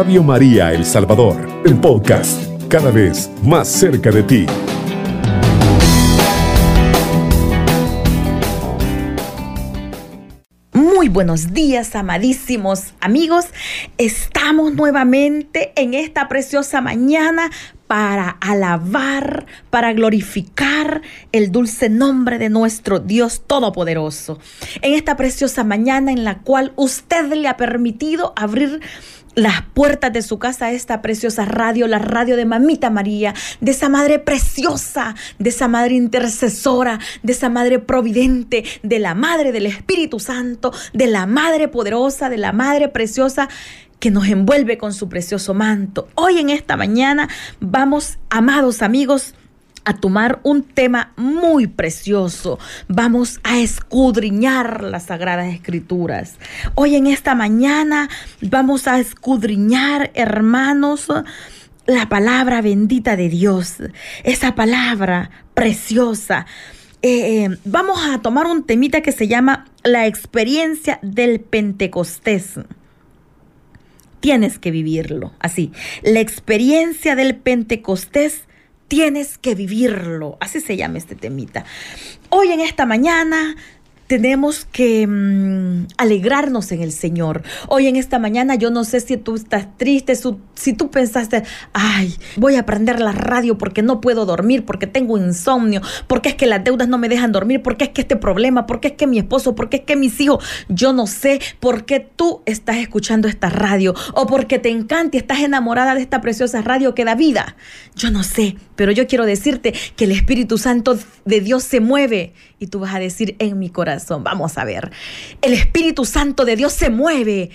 Radio María El Salvador, el podcast, cada vez más cerca de ti. Muy buenos días, amadísimos amigos. Estamos nuevamente en esta preciosa mañana para alabar, para glorificar el dulce nombre de nuestro Dios Todopoderoso. En esta preciosa mañana en la cual usted le ha permitido abrir las puertas de su casa esta preciosa radio, la radio de Mamita María, de esa madre preciosa, de esa madre intercesora, de esa madre providente, de la madre del Espíritu Santo, de la madre poderosa, de la madre preciosa que nos envuelve con su precioso manto. Hoy en esta mañana vamos, amados amigos, a tomar un tema muy precioso. Vamos a escudriñar las sagradas escrituras. Hoy en esta mañana vamos a escudriñar, hermanos, la palabra bendita de Dios. Esa palabra preciosa. Eh, eh, vamos a tomar un temita que se llama la experiencia del Pentecostés tienes que vivirlo. Así, la experiencia del Pentecostés tienes que vivirlo. Así se llama este temita. Hoy en esta mañana tenemos que mm, alegrarnos en el Señor. Hoy en esta mañana yo no sé si tú estás triste, si tú pensaste, ay, voy a prender la radio porque no puedo dormir, porque tengo insomnio, porque es que las deudas no me dejan dormir, porque es que este problema, porque es que mi esposo, porque es que mis hijos, yo no sé por qué tú estás escuchando esta radio o porque te encanta y estás enamorada de esta preciosa radio que da vida. Yo no sé, pero yo quiero decirte que el Espíritu Santo de Dios se mueve y tú vas a decir en mi corazón, vamos a ver, el Espíritu Santo de Dios se mueve.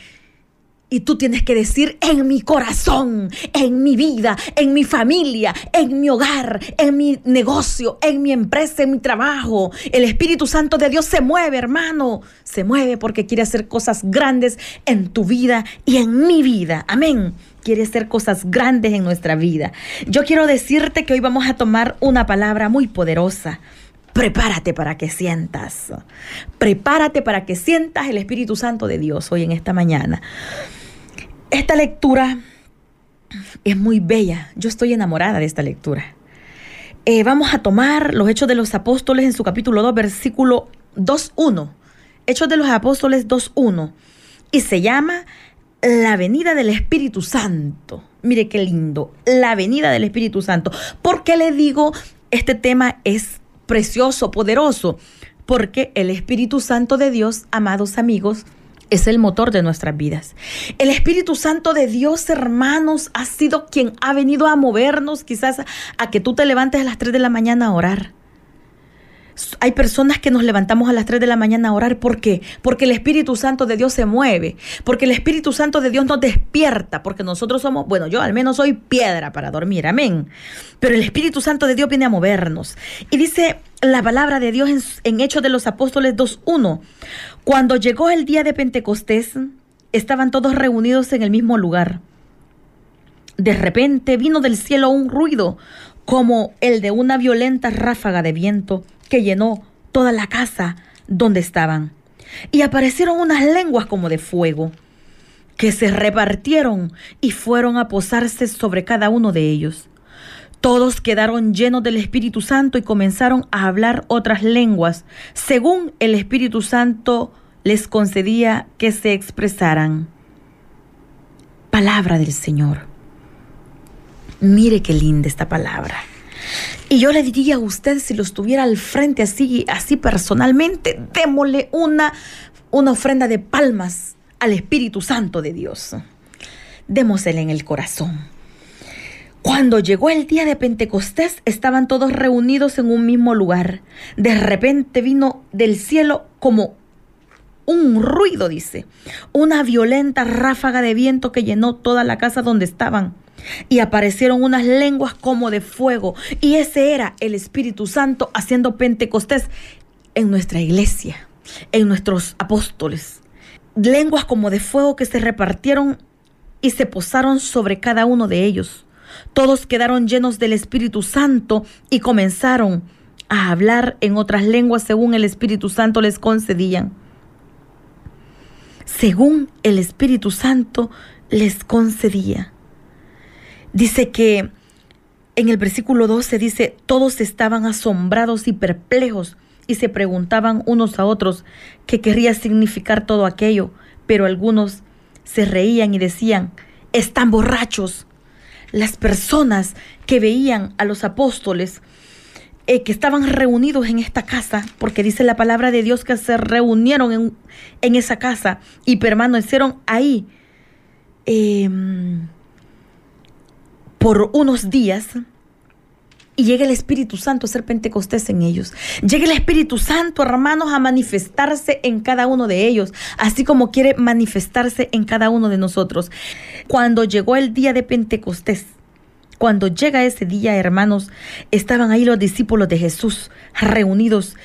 Y tú tienes que decir en mi corazón, en mi vida, en mi familia, en mi hogar, en mi negocio, en mi empresa, en mi trabajo. El Espíritu Santo de Dios se mueve, hermano. Se mueve porque quiere hacer cosas grandes en tu vida y en mi vida. Amén quiere hacer cosas grandes en nuestra vida. Yo quiero decirte que hoy vamos a tomar una palabra muy poderosa prepárate para que sientas. Prepárate para que sientas el Espíritu Santo de Dios hoy en esta mañana. Esta lectura es muy bella. Yo estoy enamorada de esta lectura. Eh, vamos a tomar los Hechos de los Apóstoles en su capítulo 2, versículo 2.1. Hechos de los Apóstoles 2.1. Y se llama La venida del Espíritu Santo. Mire qué lindo. La venida del Espíritu Santo. ¿Por qué le digo este tema es precioso, poderoso, porque el Espíritu Santo de Dios, amados amigos, es el motor de nuestras vidas. El Espíritu Santo de Dios, hermanos, ha sido quien ha venido a movernos quizás a que tú te levantes a las 3 de la mañana a orar hay personas que nos levantamos a las 3 de la mañana a orar. ¿Por qué? Porque el Espíritu Santo de Dios se mueve. Porque el Espíritu Santo de Dios nos despierta. Porque nosotros somos, bueno, yo al menos soy piedra para dormir. Amén. Pero el Espíritu Santo de Dios viene a movernos. Y dice la palabra de Dios en, en Hechos de los Apóstoles 2.1. Cuando llegó el día de Pentecostés, estaban todos reunidos en el mismo lugar. De repente vino del cielo un ruido como el de una violenta ráfaga de viento que llenó toda la casa donde estaban. Y aparecieron unas lenguas como de fuego, que se repartieron y fueron a posarse sobre cada uno de ellos. Todos quedaron llenos del Espíritu Santo y comenzaron a hablar otras lenguas, según el Espíritu Santo les concedía que se expresaran. Palabra del Señor. Mire qué linda esta palabra. Y yo le diría a usted, si lo estuviera al frente así, así personalmente, démosle una, una ofrenda de palmas al Espíritu Santo de Dios. Démosele en el corazón. Cuando llegó el día de Pentecostés, estaban todos reunidos en un mismo lugar. De repente vino del cielo como un ruido, dice, una violenta ráfaga de viento que llenó toda la casa donde estaban y aparecieron unas lenguas como de fuego. Y ese era el Espíritu Santo haciendo Pentecostés en nuestra iglesia, en nuestros apóstoles. Lenguas como de fuego que se repartieron y se posaron sobre cada uno de ellos. Todos quedaron llenos del Espíritu Santo y comenzaron a hablar en otras lenguas según el Espíritu Santo les concedían. Según el Espíritu Santo les concedía. Dice que en el versículo 12 dice, todos estaban asombrados y perplejos y se preguntaban unos a otros qué querría significar todo aquello, pero algunos se reían y decían, están borrachos. Las personas que veían a los apóstoles eh, que estaban reunidos en esta casa, porque dice la palabra de Dios que se reunieron en, en esa casa y permanecieron ahí em, por unos días, y llega el Espíritu Santo a ser Pentecostés en ellos. Llega el Espíritu Santo, hermanos, a manifestarse en cada uno de ellos, así como quiere manifestarse en cada uno de nosotros. Cuando llegó el día de Pentecostés, cuando llega ese día, hermanos, estaban ahí los discípulos de Jesús reunidos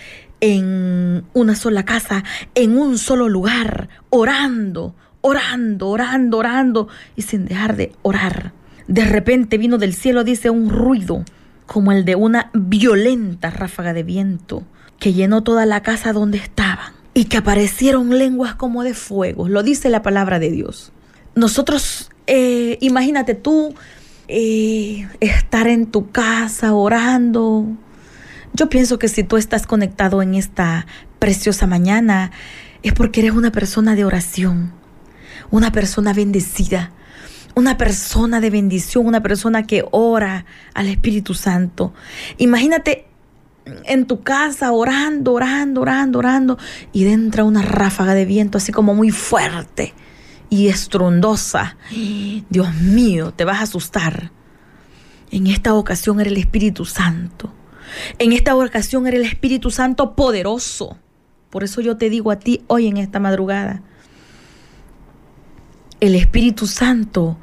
en una sola casa, en un solo lugar, orando, orando, orando, orando y sin dejar de orar. De repente vino del cielo, dice, un ruido como el de una violenta ráfaga de viento que llenó toda la casa donde estaban y que aparecieron lenguas como de fuego. Lo dice la palabra de Dios. Nosotros, eh, imagínate tú eh, estar en tu casa orando. Yo pienso que si tú estás conectado en esta preciosa mañana es porque eres una persona de oración, una persona bendecida, una persona de bendición, una persona que ora al Espíritu Santo. Imagínate en tu casa orando, orando, orando, orando y entra una ráfaga de viento así como muy fuerte y estrondosa. Dios mío, te vas a asustar. En esta ocasión era el Espíritu Santo. En esta ocasión era el Espíritu Santo poderoso. Por eso yo te digo a ti hoy en esta madrugada, el Espíritu Santo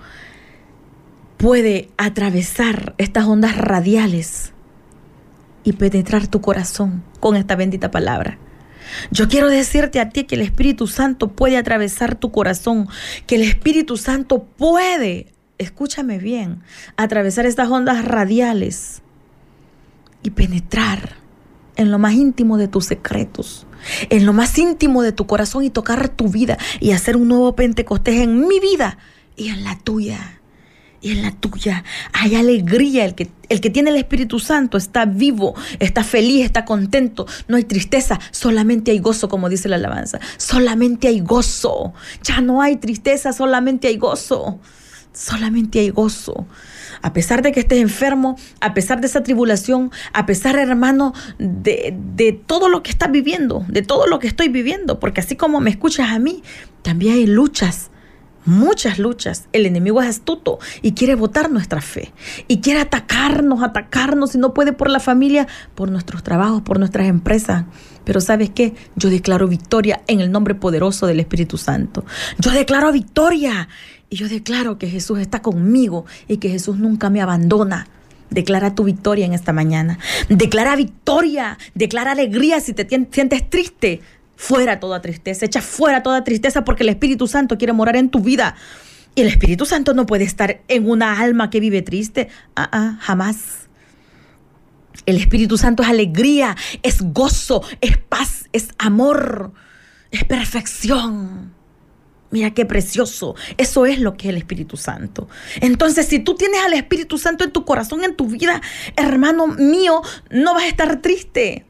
puede atravesar estas ondas radiales y penetrar tu corazón con esta bendita palabra. Yo quiero decirte a ti que el Espíritu Santo puede atravesar tu corazón, que el Espíritu Santo puede, escúchame bien, atravesar estas ondas radiales y penetrar en lo más íntimo de tus secretos, en lo más íntimo de tu corazón y tocar tu vida y hacer un nuevo Pentecostés en mi vida y en la tuya. Y en la tuya hay alegría. El que, el que tiene el Espíritu Santo está vivo, está feliz, está contento. No hay tristeza, solamente hay gozo, como dice la alabanza. Solamente hay gozo. Ya no hay tristeza, solamente hay gozo. Solamente hay gozo a pesar de que estés enfermo, a pesar de esa tribulación, a pesar, hermano, de, de, todo lo que estás viviendo, de todo lo que estoy viviendo, porque así como me escuchas a mí, también hay luchas. Muchas luchas. El enemigo es astuto y quiere botar nuestra fe. Y quiere atacarnos, atacarnos y no puede por la familia, por nuestros trabajos, por nuestras empresas. Pero sabes qué? Yo declaro victoria en el nombre poderoso del Espíritu Santo. Yo declaro victoria y yo declaro que Jesús está conmigo y que Jesús nunca me abandona. Declara tu victoria en esta mañana. Declara victoria. Declara alegría si te sientes triste. Fuera toda tristeza. Echa fuera toda tristeza porque el Espíritu Santo quiere morar en tu vida. Y el Espíritu Santo no puede estar en una alma que vive triste. Ah, ah, jamás. El Espíritu Santo es alegría, es gozo, es paz, es amor, es perfección. Mira qué precioso. Eso es lo que es el Espíritu Santo. Entonces, si tú tienes al Espíritu Santo en tu corazón, en tu vida, hermano mío, no vas a estar triste.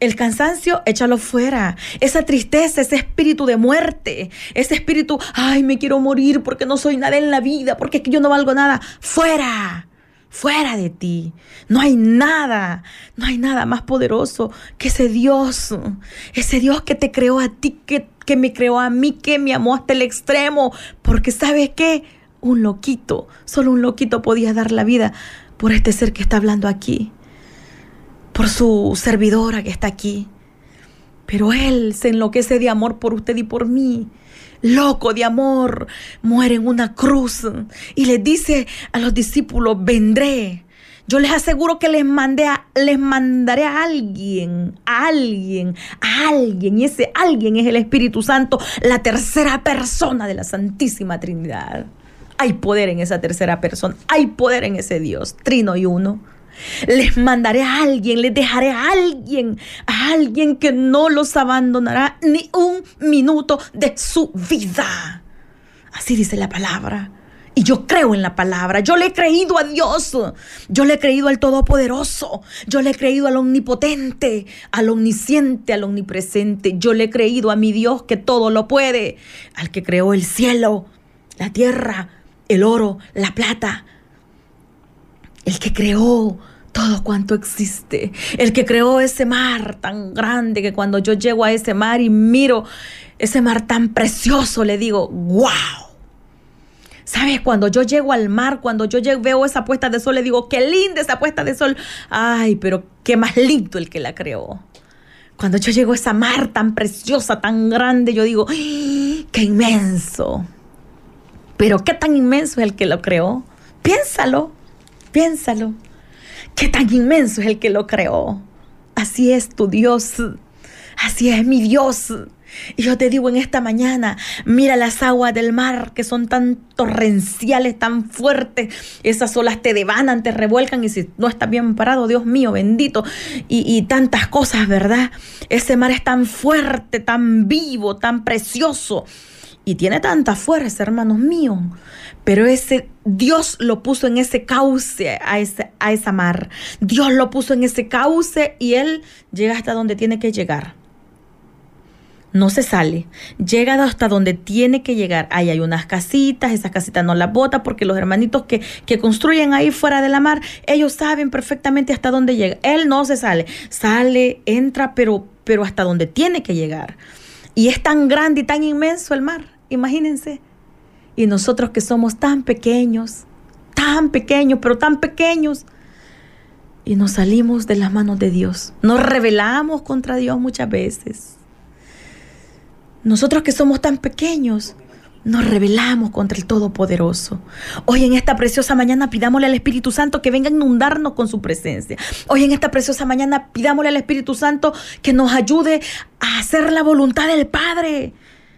El cansancio, échalo fuera. Esa tristeza, ese espíritu de muerte, ese espíritu, ay, me quiero morir porque no soy nada en la vida, porque yo no valgo nada, fuera fuera de ti. No hay nada, no hay nada más poderoso que ese Dios, ese Dios que te creó a ti, que, que me creó a mí, que me amó hasta el extremo. Porque sabes qué, un loquito, solo un loquito podía dar la vida por este ser que está hablando aquí, por su servidora que está aquí. Pero Él se enloquece de amor por usted y por mí loco de amor, muere en una cruz y le dice a los discípulos, vendré. Yo les aseguro que les, les mandaré a alguien, a alguien, a alguien. Y ese alguien es el Espíritu Santo, la tercera persona de la Santísima Trinidad. Hay poder en esa tercera persona, hay poder en ese Dios, trino y uno. Les mandaré a alguien, les dejaré a alguien, a alguien que no los abandonará ni un minuto de su vida. Así dice la palabra. Y yo creo en la palabra. Yo le he creído a Dios. Yo le he creído al Todopoderoso. Yo le he creído al Omnipotente, al Omnisciente, al Omnipresente. Yo le he creído a mi Dios que todo lo puede. Al que creó el cielo, la tierra, el oro, la plata. El que creó todo cuanto existe. El que creó ese mar tan grande que cuando yo llego a ese mar y miro ese mar tan precioso, le digo, wow ¿Sabes? Cuando yo llego al mar, cuando yo veo esa puesta de sol, le digo, qué linda esa puesta de sol. Ay, pero qué más lindo el que la creó. Cuando yo llego a esa mar tan preciosa, tan grande, yo digo, qué inmenso. Pero qué tan inmenso es el que lo creó. Piénsalo, piénsalo. Qué tan inmenso es el que lo creó. Así es tu Dios. Así es mi Dios. Y yo te digo en esta mañana, mira las aguas del mar que son tan torrenciales, tan fuertes. Esas olas te devanan, te revuelcan y si no estás bien parado, Dios mío, bendito. Y, y tantas cosas, ¿verdad? Ese mar es tan fuerte, tan vivo, tan precioso. Y tiene tanta fuerza, hermanos míos. Pero ese Dios lo puso en ese cauce a, ese, a esa mar. Dios lo puso en ese cauce y Él llega hasta donde tiene que llegar no se sale, llega hasta donde tiene que llegar. Ahí hay unas casitas, esas casitas no las bota porque los hermanitos que, que construyen ahí fuera de la mar, ellos saben perfectamente hasta dónde llega. Él no se sale, sale, entra, pero, pero hasta donde tiene que llegar. Y es tan grande y tan inmenso el mar, imagínense. Y nosotros que somos tan pequeños, tan pequeños, pero tan pequeños, y nos salimos de las manos de Dios. Nos rebelamos contra Dios muchas veces. Nosotros que somos tan pequeños, nos rebelamos contra el Todopoderoso. Hoy en esta preciosa mañana pidámosle al Espíritu Santo que venga a inundarnos con su presencia. Hoy en esta preciosa mañana pidámosle al Espíritu Santo que nos ayude a hacer la voluntad del Padre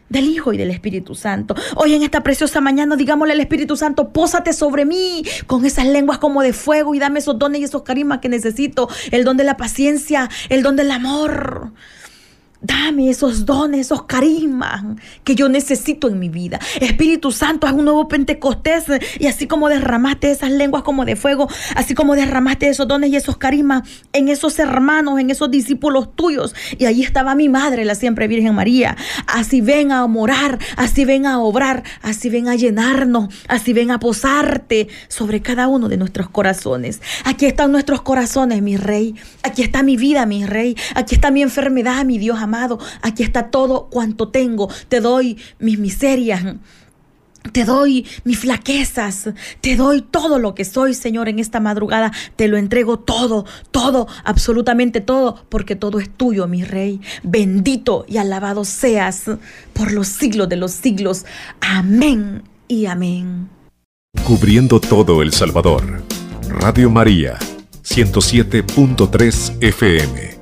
del Hijo y del Espíritu Santo. Hoy en esta preciosa mañana, digámosle al Espíritu Santo, pósate sobre mí con esas lenguas como de fuego y dame esos dones y esos carismas que necesito, el don de la paciencia, el don del amor. Dame esos dones, esos carismas que yo necesito en mi vida. Espíritu Santo, haz un nuevo Pentecostés. Y así como derramaste esas lenguas como de fuego, así como derramaste esos dones y esos carismas en esos hermanos, en esos discípulos tuyos. Y allí estaba mi madre, la siempre Virgen María. Así ven a morar, así ven a obrar, así ven a llenarnos, así ven a posarte sobre cada uno de nuestros corazones. Aquí están nuestros corazones, mi rey. Aquí está mi vida, mi rey. Aquí está mi enfermedad, mi Dios amado, aquí está todo cuanto tengo. Te doy mis miserias. Te doy mis flaquezas, te doy todo lo que soy, Señor, en esta madrugada. Te lo entrego todo, todo, absolutamente todo, porque todo es tuyo, mi Rey. Bendito y alabado seas por los siglos de los siglos. Amén y amén. Cubriendo todo El Salvador. Radio María, 107.3 FM.